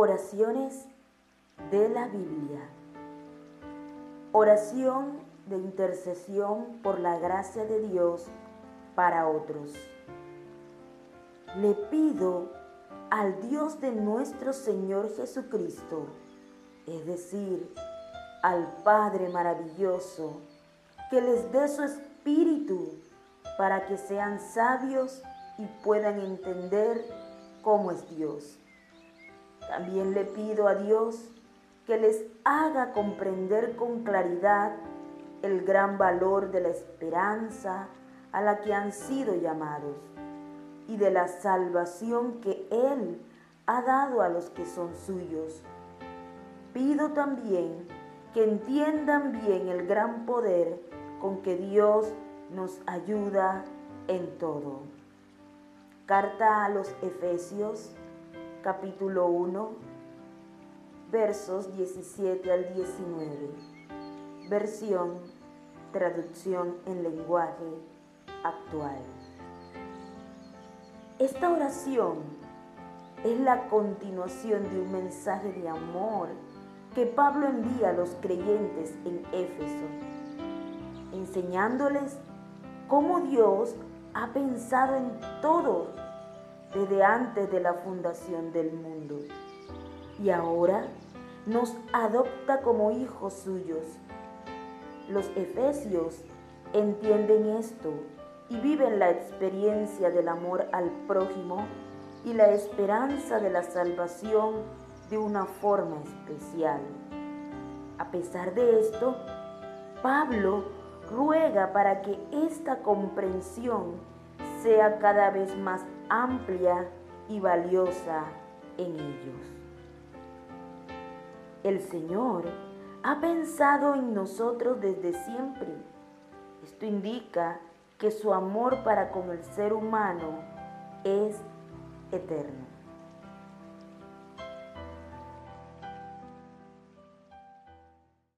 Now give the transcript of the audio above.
Oraciones de la Biblia. Oración de intercesión por la gracia de Dios para otros. Le pido al Dios de nuestro Señor Jesucristo, es decir, al Padre maravilloso, que les dé su espíritu para que sean sabios y puedan entender cómo es Dios. También le pido a Dios que les haga comprender con claridad el gran valor de la esperanza a la que han sido llamados y de la salvación que Él ha dado a los que son suyos. Pido también que entiendan bien el gran poder con que Dios nos ayuda en todo. Carta a los Efesios, capítulo 1, versos 17 al 19. Versión, traducción en lenguaje actual. Esta oración es la continuación de un mensaje de amor que Pablo envía a los creyentes en Éfeso, enseñándoles cómo Dios ha pensado en todo desde antes de la fundación del mundo y ahora nos adopta como hijos suyos. Los efesios entienden esto y viven la experiencia del amor al prójimo y la esperanza de la salvación de una forma especial. A pesar de esto, Pablo ruega para que esta comprensión sea cada vez más amplia y valiosa en ellos. El Señor ha pensado en nosotros desde siempre. Esto indica que su amor para con el ser humano es eterno.